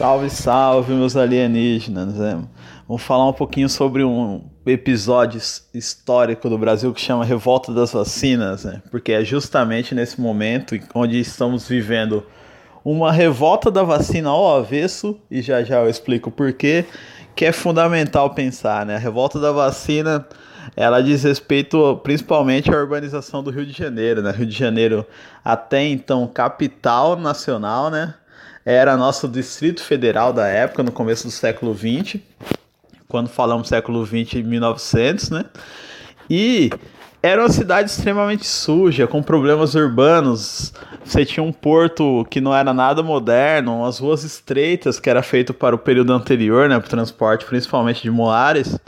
Salve, salve, meus alienígenas. Né? Vamos falar um pouquinho sobre um episódio histórico do Brasil que chama Revolta das Vacinas, né? porque é justamente nesse momento onde estamos vivendo uma revolta da vacina ao avesso, e já já eu explico porquê, que é fundamental pensar. Né? A revolta da vacina ela diz respeito principalmente à urbanização do Rio de Janeiro. Né? Rio de Janeiro, até então capital nacional, né? Era nosso Distrito Federal da época, no começo do século XX, quando falamos século XX, 1900, né? E era uma cidade extremamente suja, com problemas urbanos. Você tinha um porto que não era nada moderno, umas ruas estreitas que era feito para o período anterior, né, para o transporte, principalmente de moares.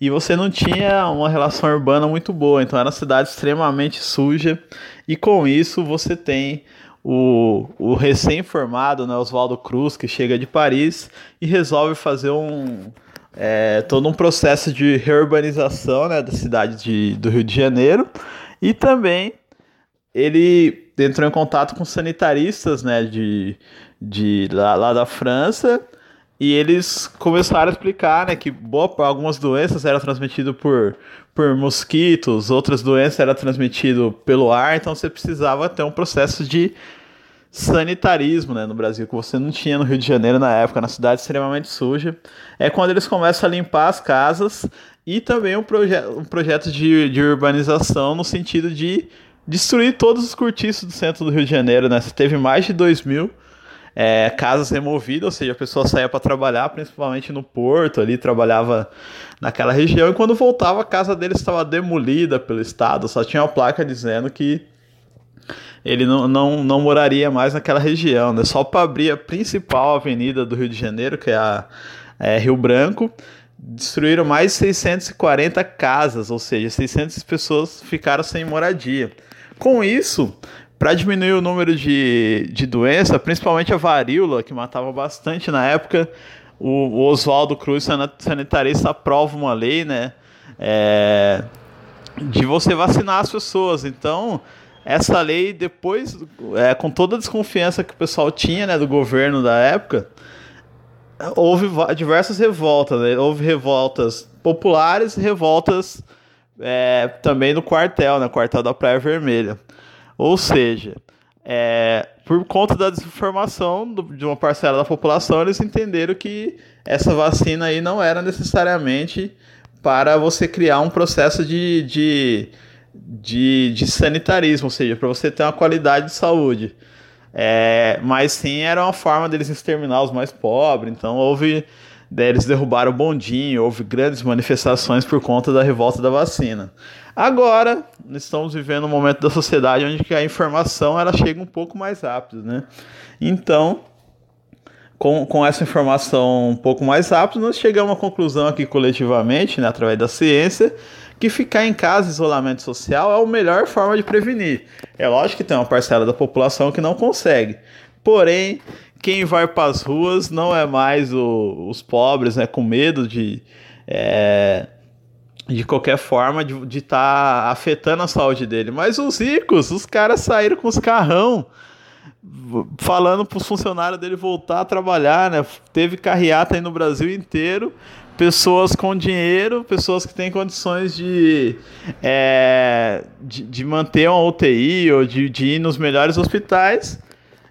E você não tinha uma relação urbana muito boa, então era uma cidade extremamente suja. E com isso você tem o, o recém-formado, né, Oswaldo Cruz, que chega de Paris e resolve fazer um é, todo um processo de reurbanização né, da cidade de, do Rio de Janeiro. E também ele entrou em contato com sanitaristas né, de, de lá, lá da França e eles começaram a explicar né, que boa, algumas doenças eram transmitidas por, por mosquitos, outras doenças eram transmitidas pelo ar, então você precisava ter um processo de sanitarismo né, no Brasil, que você não tinha no Rio de Janeiro na época, na cidade extremamente suja. É quando eles começam a limpar as casas e também um, proje um projeto de, de urbanização no sentido de destruir todos os cortiços do centro do Rio de Janeiro. Né? Você teve mais de 2 mil é, casas removidas, ou seja, a pessoa saía para trabalhar, principalmente no porto, ali trabalhava naquela região, e quando voltava a casa dele estava demolida pelo Estado, só tinha uma placa dizendo que ele não, não, não moraria mais naquela região, né? Só para abrir a principal avenida do Rio de Janeiro, que é a é, Rio Branco, destruíram mais de 640 casas, ou seja, 600 pessoas ficaram sem moradia. Com isso, para diminuir o número de, de doença, principalmente a varíola, que matava bastante na época, o, o Oswaldo Cruz, sanitarista, aprova uma lei, né? É, de você vacinar as pessoas. Então, essa lei, depois, é, com toda a desconfiança que o pessoal tinha né, do governo da época, houve diversas revoltas. Né? Houve revoltas populares e revoltas é, também no quartel, né, quartel da Praia Vermelha. Ou seja, é, por conta da desinformação do, de uma parcela da população, eles entenderam que essa vacina aí não era necessariamente para você criar um processo de, de de, de sanitarismo, ou seja, para você ter uma qualidade de saúde. É, mas sim era uma forma deles exterminar os mais pobres, então houve. Né, eles derrubaram o bondinho, houve grandes manifestações por conta da revolta da vacina. Agora, estamos vivendo um momento da sociedade onde a informação ela chega um pouco mais rápido, né? Então, com, com essa informação um pouco mais rápido, nós chegamos à conclusão aqui coletivamente, né, através da ciência, que ficar em casa, isolamento social, é a melhor forma de prevenir. É lógico que tem uma parcela da população que não consegue. Porém, quem vai para as ruas não é mais o, os pobres, né, com medo de. É, de qualquer forma, de estar tá afetando a saúde dele. Mas os ricos, os caras saíram com os carrão falando para os funcionários dele voltar a trabalhar, né? Teve carreata aí no Brasil inteiro pessoas com dinheiro, pessoas que têm condições de, é, de, de, manter uma UTI ou de, de ir nos melhores hospitais,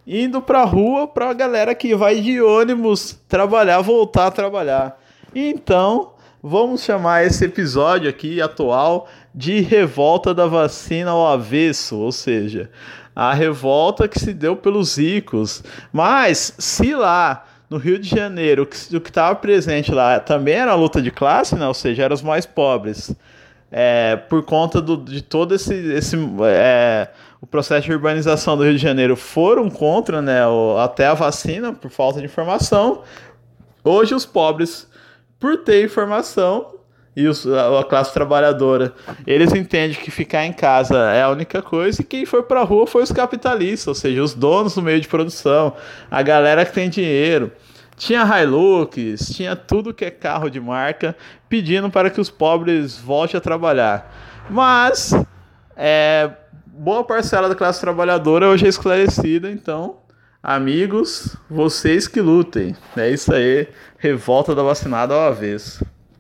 indo para a rua para a galera que vai de ônibus trabalhar, voltar a trabalhar. Então, vamos chamar esse episódio aqui atual de revolta da vacina ao avesso, ou seja, a revolta que se deu pelos ricos. Mas se lá no Rio de Janeiro, o que estava presente lá também era a luta de classe, né? ou seja, eram os mais pobres. É, por conta do, de todo esse, esse é, o processo de urbanização do Rio de Janeiro foram contra né, o, até a vacina por falta de informação. Hoje os pobres, por ter informação, e os, a, a, classe trabalhadora, eles entendem que ficar em casa é a única coisa e quem foi para a rua foi os capitalistas, ou seja, os donos do meio de produção, a galera que tem dinheiro. Tinha Hilux, tinha tudo que é carro de marca, pedindo para que os pobres voltem a trabalhar. Mas é, boa parcela da classe trabalhadora hoje é esclarecida, então Amigos, vocês que lutem. É isso aí. Revolta da vacinada ao avesso.